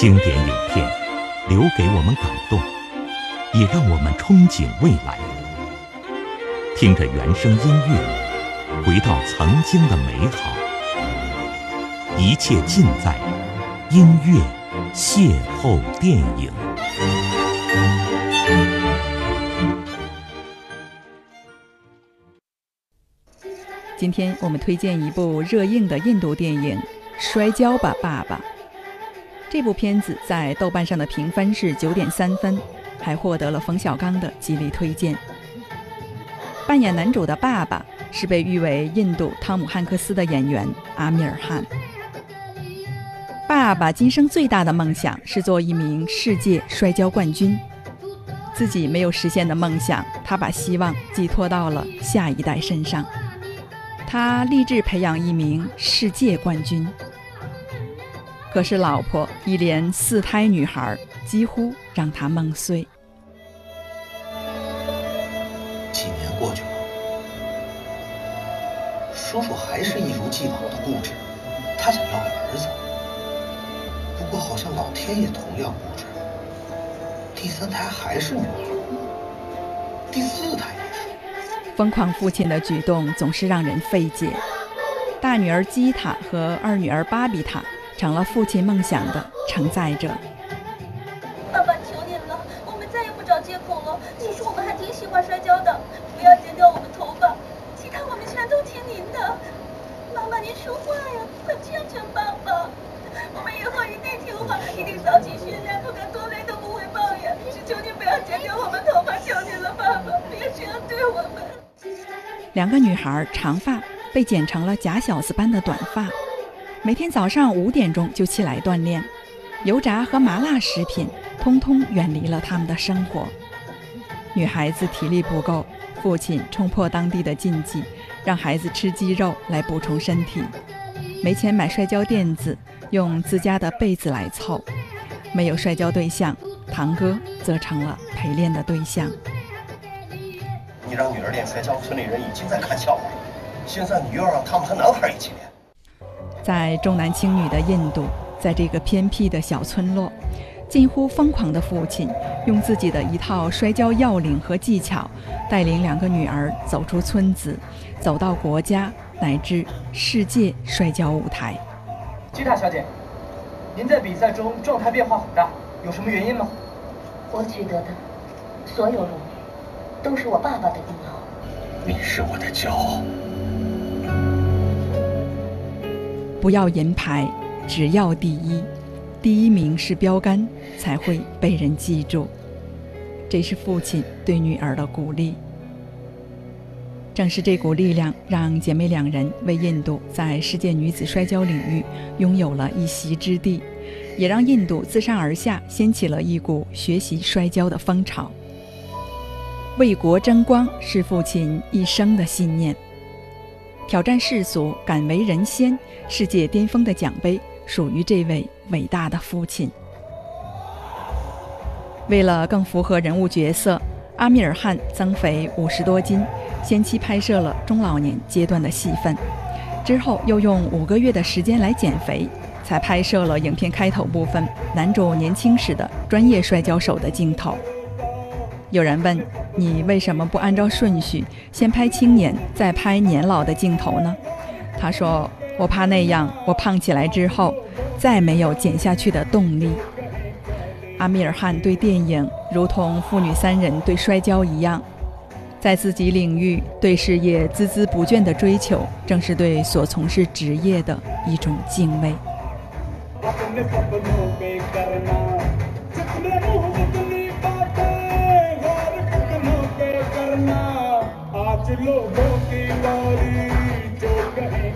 经典影片留给我们感动，也让我们憧憬未来。听着原声音乐，回到曾经的美好。一切尽在音乐邂逅电影。今天我们推荐一部热映的印度电影《摔跤吧，爸爸》。这部片子在豆瓣上的评分是九点三分，还获得了冯小刚的极力推荐。扮演男主的爸爸是被誉为印度汤姆汉克斯的演员阿米尔汗。爸爸今生最大的梦想是做一名世界摔跤冠军，自己没有实现的梦想，他把希望寄托到了下一代身上。他立志培养一名世界冠军，可是老婆一连四胎女孩几乎让他梦碎。几年过去了，叔叔还是一如既往的固执，他想要个儿子。不过好像老天也同样固执，第三胎还是女孩，第四胎。疯狂父亲的举动总是让人费解。大女儿基塔和二女儿巴比塔成了父亲梦想的承载者。爸爸，求您了，我们再也不找借口了。其实我们还挺喜欢摔跤的，不要剪掉我们头发，其他我们全都听您的。妈妈，您说话呀，快劝劝爸爸。我们以后一定听话，一定早起训练，不管多累都不会抱怨。是求您不要剪掉我们头发，求您了，爸爸，别这样对我们。两个女孩长发被剪成了假小子般的短发，每天早上五点钟就起来锻炼，油炸和麻辣食品通通远离了他们的生活。女孩子体力不够，父亲冲破当地的禁忌，让孩子吃鸡肉来补充身体。没钱买摔跤垫子，用自家的被子来凑。没有摔跤对象，堂哥则成了陪练的对象。你让女儿练摔跤，村里人已经在看笑话了。现在你又让他们和男孩一起练。在重男轻女的印度，在这个偏僻的小村落，近乎疯狂的父亲用自己的一套摔跤要领和技巧，带领两个女儿走出村子，走到国家乃至世界摔跤舞台。吉塔小姐，您在比赛中状态变化很大，有什么原因吗？我取得的所有荣誉。都是我爸爸的功劳。你是我的骄傲。不要银牌，只要第一。第一名是标杆，才会被人记住。这是父亲对女儿的鼓励。正是这股力量，让姐妹两人为印度在世界女子摔跤领域拥有了一席之地，也让印度自上而下掀起了一股学习摔跤的风潮。为国争光是父亲一生的信念。挑战世俗，敢为人先，世界巅峰的奖杯属于这位伟大的父亲。为了更符合人物角色，阿米尔汗增肥五十多斤，先期拍摄了中老年阶段的戏份，之后又用五个月的时间来减肥，才拍摄了影片开头部分男主年轻时的专业摔跤手的镜头。有人问。你为什么不按照顺序先拍青年，再拍年老的镜头呢？他说：“我怕那样，我胖起来之后再没有减下去的动力。”阿米尔汗对电影如同父女三人对摔跤一样，在自己领域对事业孜孜不倦的追求，正是对所从事职业的一种敬畏。लोगों की बारी जो कहीं